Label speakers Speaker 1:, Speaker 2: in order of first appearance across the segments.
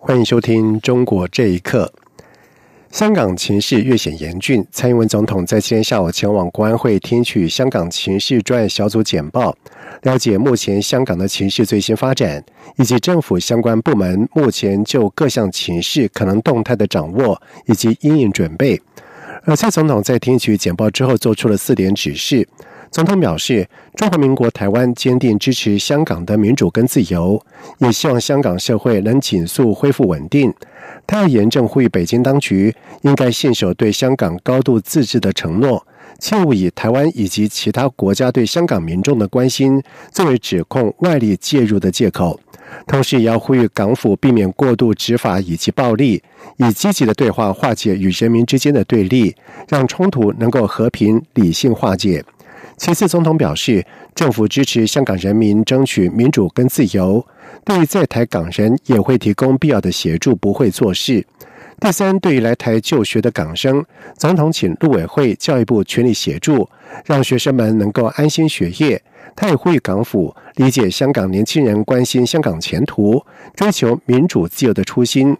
Speaker 1: 欢迎收听《中国这一刻》。香港情势越显严峻，蔡英文总统在今天下午前往国安会听取香港情势专案小组简报，了解目前香港的情势最新发展，以及政府相关部门目前就各项情势可能动态的掌握以及应应准备。而蔡总统在听取简报之后，做出了四点指示。总统表示，中华民国台湾坚定支持香港的民主跟自由，也希望香港社会能紧速恢复稳定。他要严正呼吁北京当局应该信守对香港高度自治的承诺，切勿以台湾以及其他国家对香港民众的关心作为指控外力介入的借口。同时，也要呼吁港府避免过度执法以及暴力，以积极的对话化解与人民之间的对立，让冲突能够和平理性化解。其次，总统表示，政府支持香港人民争取民主跟自由，对在台港人也会提供必要的协助，不会做事。第三，对于来台就学的港生，总统请陆委会、教育部全力协助，让学生们能够安心学业。他也呼吁港府理解香港年轻人关心香港前途、追求民主自由的初心，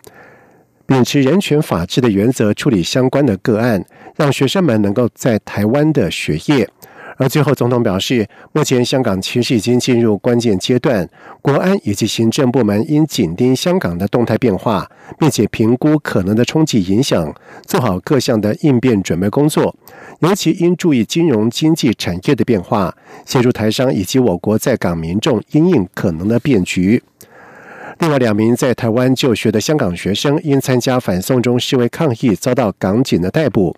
Speaker 1: 秉持人权法治的原则处理相关的个案，让学生们能够在台湾的学业。而最后，总统表示，目前香港其实已经进入关键阶段，国安以及行政部门应紧盯香港的动态变化，并且评估可能的冲击影响，做好各项的应变准备工作。尤其应注意金融经济产业的变化，协助台商以及我国在港民众因应可能的变局。另外，两名在台湾就学的香港学生因参加反送中示威抗议，遭到港警的逮捕。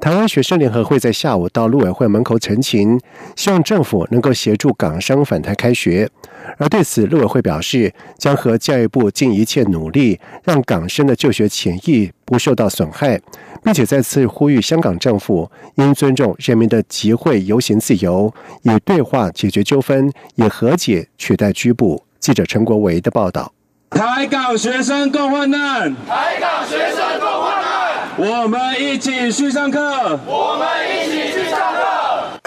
Speaker 1: 台湾学生联合会在下午到陆委会门口陈情，希望政府能够协助港商返台开学。而对此，陆委会表示将和教育部尽一切努力，让港生的就学权益不受到损害，并且再次呼吁香港政府应尊重人民的集会游行自由，以对话解决纠纷，以和解取代拘捕。记者陈国维的报道。
Speaker 2: 台港学生共患难，
Speaker 3: 台港学生共患难。
Speaker 2: 我们一起去上课，
Speaker 3: 我们一起。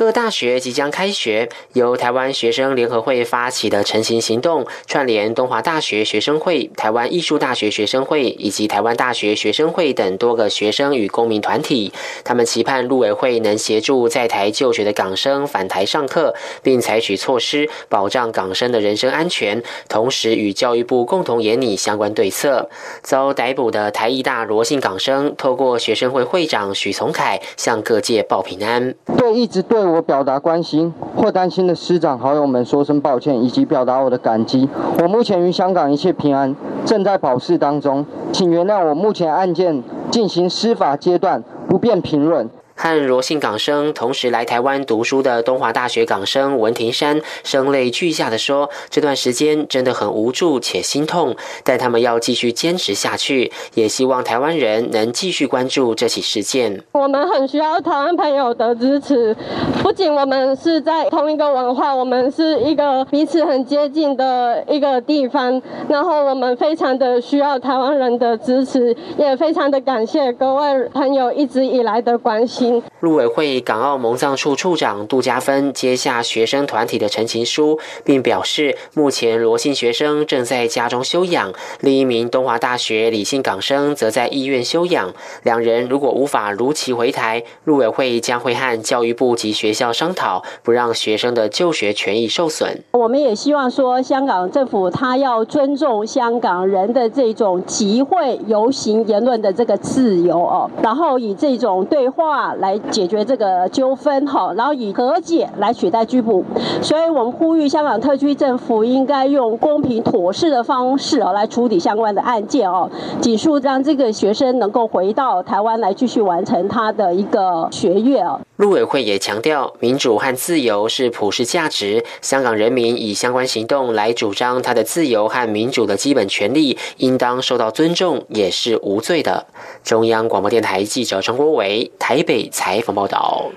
Speaker 4: 各大学即将开学，由台湾学生联合会发起的成行行动，串联东华大学学生会、台湾艺术大学学生会以及台湾大学学生会等多个学生与公民团体。他们期盼陆委会能协助在台就学的港生返台上课，并采取措施保障港生的人身安全，同时与教育部共同研拟相关对策。遭逮捕的台艺大罗姓港生，透过学生会会长许从凯向各界报平安。
Speaker 5: 对，一直对。我表达关心或担心的师长好友们说声抱歉，以及表达我的感激。我目前于香港一切平安，正在保释当中，请原谅我目前案件进行司法阶段，不便评论。
Speaker 4: 和罗姓港生同时来台湾读书的东华大学港生文庭山，声泪俱下的说：“这段时间真的很无助且心痛，但他们要继续坚持下去，也希望台湾人能继续关注这起事件。
Speaker 6: 我们很需要台湾朋友的支持，不仅我们是在同一个文化，我们是一个彼此很接近的一个地方，然后我们非常的需要台湾人的支持，也非常的感谢各位朋友一直以来的关心。”
Speaker 4: 陆委会港澳蒙藏处处长杜家芬接下学生团体的陈情书，并表示，目前罗姓学生正在家中休养，另一名东华大学李姓港生则在医院休养。两人如果无法如期回台，陆委会将会和教育部及学校商讨，不让学生的就学权益受损。
Speaker 6: 我们也希望说，香港政府他要尊重香港人的这种集会、游行、言论的这个自由哦，然后以这种对话。来解决这个纠纷哈，然后以和解来取代拘捕，所以我们呼吁香港特区政府应该用公平妥适的方式哦来处理相关的案件哦，尽速让这个学生能够回到台湾来继续完成他的一个学业哦。
Speaker 4: 陆委会也强调，民主和自由是普世价值，香港人民以相关行动来主张他的自由和民主的基本权利，应当受到尊重，也是无罪的。中央广播电台记者张国伟台北采访报道。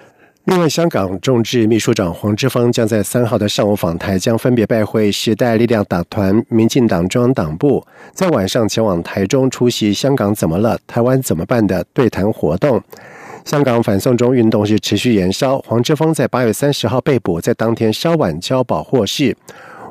Speaker 1: 另外，香港众志秘书长黄之锋将在三号的上午访台，将分别拜会时代力量党团、民进党中央党部，在晚上前往台中出席“香港怎么了？台湾怎么办”的对谈活动。香港反送中运动是持续燃烧。黄之锋在八月三十号被捕，在当天稍晚交保获释。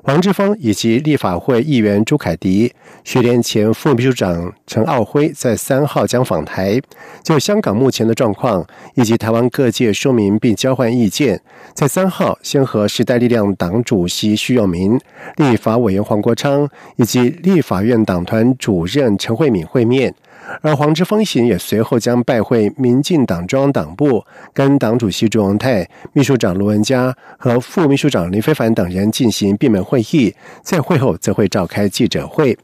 Speaker 1: 黄之锋以及立法会议员朱凯迪、学联前副秘书长陈奥辉在三号将访台，就香港目前的状况以及台湾各界说明并交换意见。在三号先和时代力量党主席徐永明、立法委员黄国昌以及立法院党团主任陈慧敏会面。而黄之锋行也随后将拜会民进党中央党部，跟党主席朱荣泰、秘书长卢文佳和副秘书长林非凡等人进行闭门会议。在会后，则会召开记者会。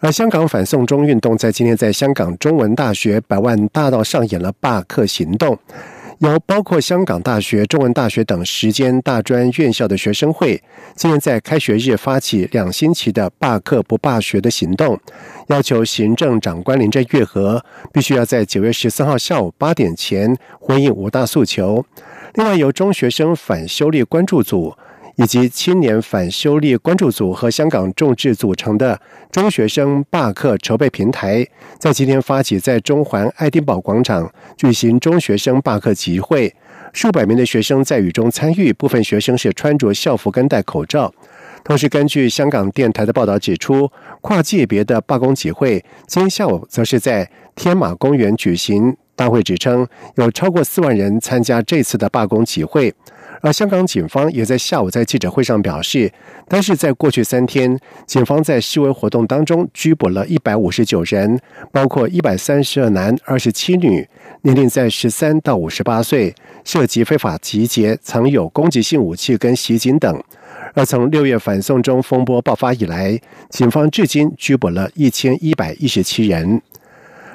Speaker 1: 而香港反送中运动在今天在香港中文大学百万大道上演了罢课行动。由包括香港大学、中文大学等十间大专院校的学生会，今天在开学日发起两星期的罢课不罢学的行动，要求行政长官林郑月娥必须要在九月十四号下午八点前回应五大诉求。另外，由中学生反修例关注组。以及青年反修例关注组和香港众志组成的中学生罢课筹备平台，在今天发起在中环爱丁堡广场举行中学生罢课集会，数百名的学生在雨中参与，部分学生是穿着校服跟戴口罩。同时，根据香港电台的报道指出，跨界别的罢工集会今天下午则是在天马公园举行。大会指称有超过四万人参加这次的罢工集会。而香港警方也在下午在记者会上表示，但是在过去三天，警方在示威活动当中拘捕了一百五十九人，包括一百三十二男、二十七女，年龄在十三到五十八岁，涉及非法集结、藏有攻击性武器跟袭警等。而从六月反送中风波爆发以来，警方至今拘捕了一千一百一十七人。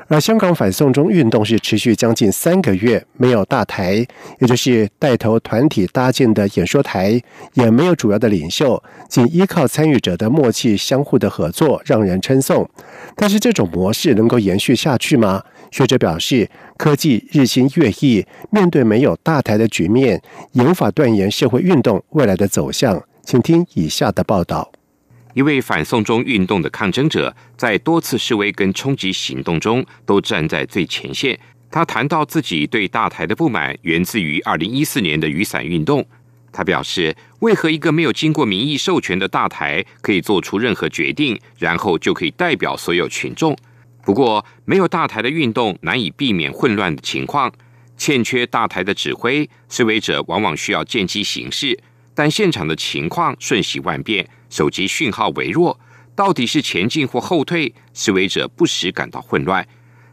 Speaker 1: 而香港反送中运动是持续将近三个月，没有大台，也就是带头团体搭建的演说台，也没有主要的领袖，仅依靠参与者的默契、相互的合作，让人称颂。但是这种模式能够延续下去吗？学者表示，科技日新月异，面对没有大台的局面，也无法断言社会运动未来的走向。请听以下的报道。
Speaker 7: 一位反送中运动的抗争者，在多次示威跟冲击行动中都站在最前线。他谈到自己对大台的不满，源自于二零一四年的雨伞运动。他表示，为何一个没有经过民意授权的大台可以做出任何决定，然后就可以代表所有群众？不过，没有大台的运动难以避免混乱的情况，欠缺大台的指挥，示威者往往需要见机行事。但现场的情况瞬息万变。手机讯号微弱，到底是前进或后退？示威者不时感到混乱。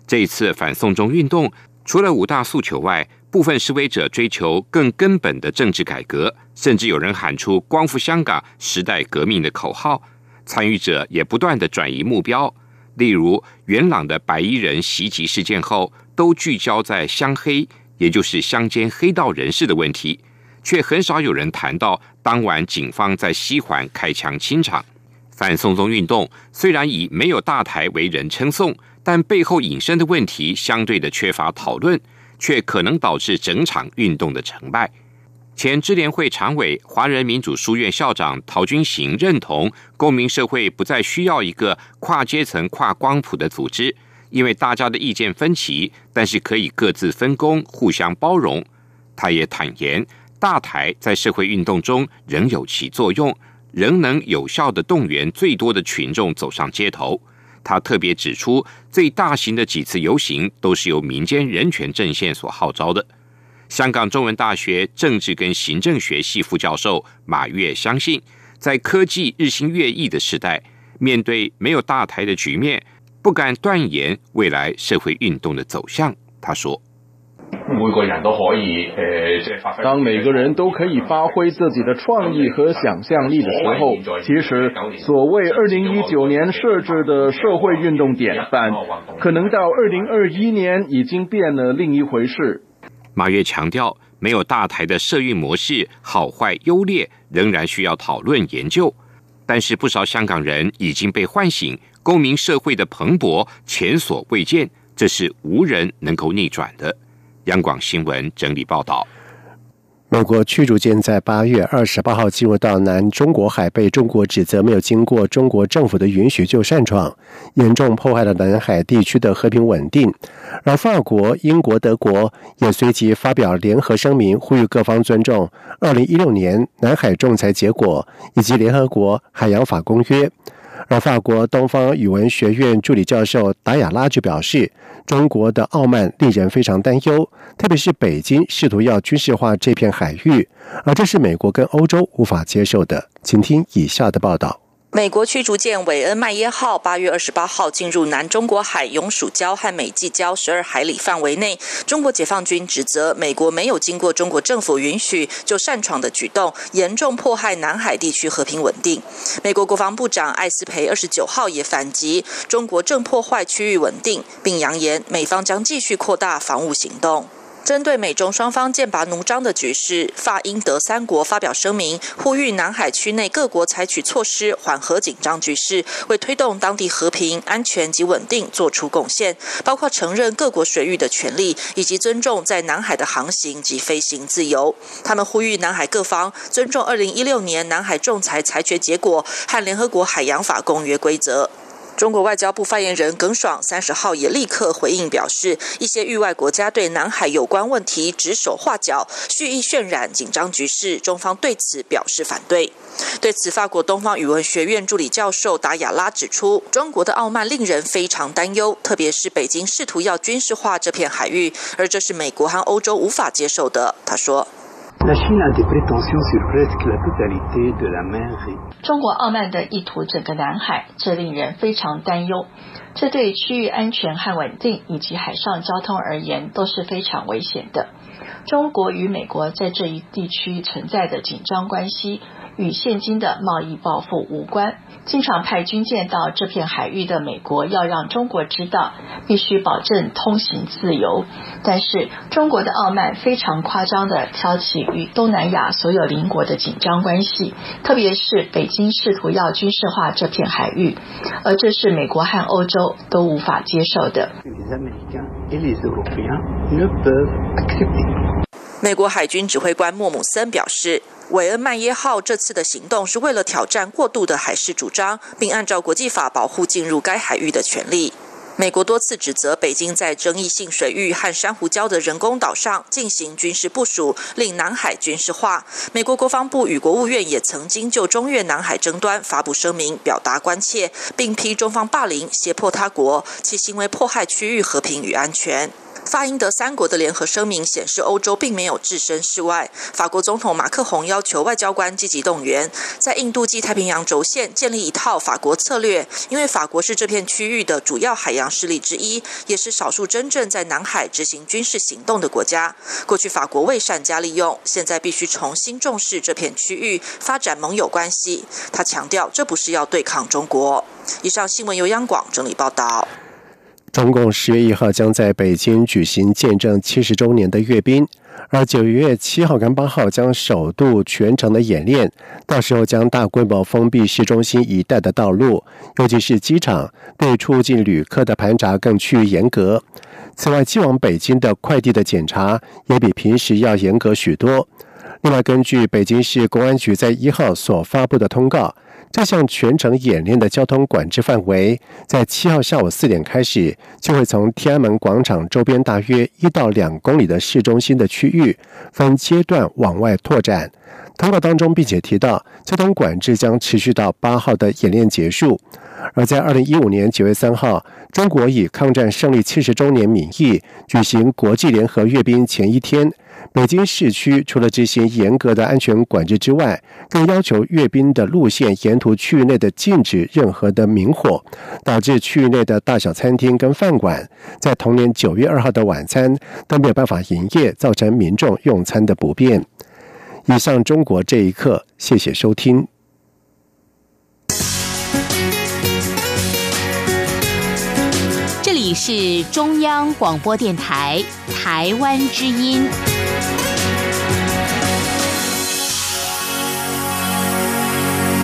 Speaker 7: 这一次反送中运动，除了五大诉求外，部分示威者追求更根本的政治改革，甚至有人喊出“光复香港，时代革命”的口号。参与者也不断的转移目标，例如元朗的白衣人袭击事件后，都聚焦在乡黑，也就是乡间黑道人士的问题。却很少有人谈到当晚警方在西环开枪清场。反送中运动虽然以没有大台为人称颂，但背后引申的问题相对的缺乏讨论，却可能导致整场运动的成败。前支联会常委、华人民主书院校长陶君行认同，公民社会不再需要一个跨阶层、跨光谱的组织，因为大家的意见分歧，但是可以各自分工，互相包容。他也坦言。大台在社会运动中仍有其作用，仍能有效的动员最多的群众走上街头。他特别指出，最大型的几次游行都是由民间人权阵线所号召的。香港中文大学政治跟行政学系副教授马月相信，在科技日新月异的时代，面对没有大台的局面，不敢断言未来社会运动的走向。他说。
Speaker 8: 每个人都可以，呃，当每个人都可以发挥自己的创意和想象力的时候，其实所谓二零一九年设置的社会运动典范，可能到二零二一年已经变了另一回事。
Speaker 7: 马跃强调，没有大台的社运模式好坏优劣，仍然需要讨论研究。但是不少香港人已经被唤醒，公民社会的蓬勃前所未见，这是无人能够逆转的。央广新闻整理报道。
Speaker 1: 美国驱逐舰在八月二十八号进入到南中国海，被中国指责没有经过中国政府的允许就擅闯，严重破坏了南海地区的和平稳定。而法国、英国、德国也随即发表联合声明，呼吁各方尊重二零一六年南海仲裁结果以及联合国海洋法公约。而法国东方语文学院助理教授达雅拉就表示，中国的傲慢令人非常担忧，特别是北京试图要军事化这片海域，而这是美国跟欧洲无法接受的。请听以下的报道。
Speaker 9: 美国驱逐舰韦恩麦耶号八月二十八号进入南中国海永暑礁和美济礁十二海里范围内。中国解放军指责美国没有经过中国政府允许就擅闯的举动，严重迫害南海地区和平稳定。美国国防部长艾斯培二十九号也反击，中国正破坏区域稳定，并扬言美方将继续扩大防务行动。针对美中双方剑拔弩张的局势，法英德三国发表声明，呼吁南海区内各国采取措施缓和紧张局势，为推动当地和平、安全及稳定做出贡献，包括承认各国水域的权利，以及尊重在南海的航行及飞行自由。他们呼吁南海各方尊重二零一六年南海仲裁裁决结果和联合国海洋法公约规则。中国外交部发言人耿爽三十号也立刻回应表示，一些域外国家对南海有关问题指手画脚，蓄意渲染紧张局势，中方对此表示反对。对此，法国东方语文学院助理教授达雅拉指出，中国的傲慢令人非常担忧，特别是北京试图要军事化这片海域，而这是美国和欧洲无法接受的。他说。
Speaker 10: 中国傲慢的意图整个南海，这令人非常担忧。这对区域安全和稳定以及海上交通而言都是非常危险的。中国与美国在这一地区存在的紧张关系。与现今的贸易报复无关。经常派军舰到这片海域的美国，要让中国知道，必须保证通行自由。但是，中国的傲慢非常夸张的挑起与东南亚所有邻国的紧张关系，特别是北京试图要军事化这片海域，而这是美国和欧洲都无法接受的。
Speaker 9: 美国海军指挥官莫姆森表示。韦恩曼耶号这次的行动是为了挑战过度的海事主张，并按照国际法保护进入该海域的权利。美国多次指责北京在争议性水域和珊瑚礁的人工岛上进行军事部署，令南海军事化。美国国防部与国务院也曾经就中越南海争端发布声明，表达关切，并批中方霸凌、胁迫他国，其行为迫害区域和平与安全。法英德三国的联合声明显示，欧洲并没有置身事外。法国总统马克宏要求外交官积极动员，在印度及太平洋轴线建立一套法国策略，因为法国是这片区域的主要海洋势力之一，也是少数真正在南海执行军事行动的国家。过去法国未善加利用，现在必须重新重视这片区域，发展盟友关系。他强调，这不是要对抗中国。以上新闻由央广整理报道。
Speaker 1: 中共十月一号将在北京举行见证七十周年的阅兵，而九月七号跟八号将首度全程的演练，到时候将大规模封闭市中心一带的道路，尤其是机场，对出境旅客的盘查更趋于严格。此外，寄往北京的快递的检查也比平时要严格许多。另外，根据北京市公安局在一号所发布的通告。这项全程演练的交通管制范围，在七号下午四点开始，就会从天安门广场周边大约一到两公里的市中心的区域，分阶段往外拓展。通告当中，并且提到，交通管制将持续到八号的演练结束。而在二零一五年九月三号，中国以抗战胜利七十周年名义举行国际联合阅兵前一天。北京市区除了这些严格的安全管制之外，更要求阅兵的路线沿途区域内的禁止任何的明火，导致区域内的大小餐厅跟饭馆在同年九月二号的晚餐都没有办法营业，造成民众用餐的不便。以上中国这一刻，谢谢收听。
Speaker 11: 这里是中央广播电台台湾之音。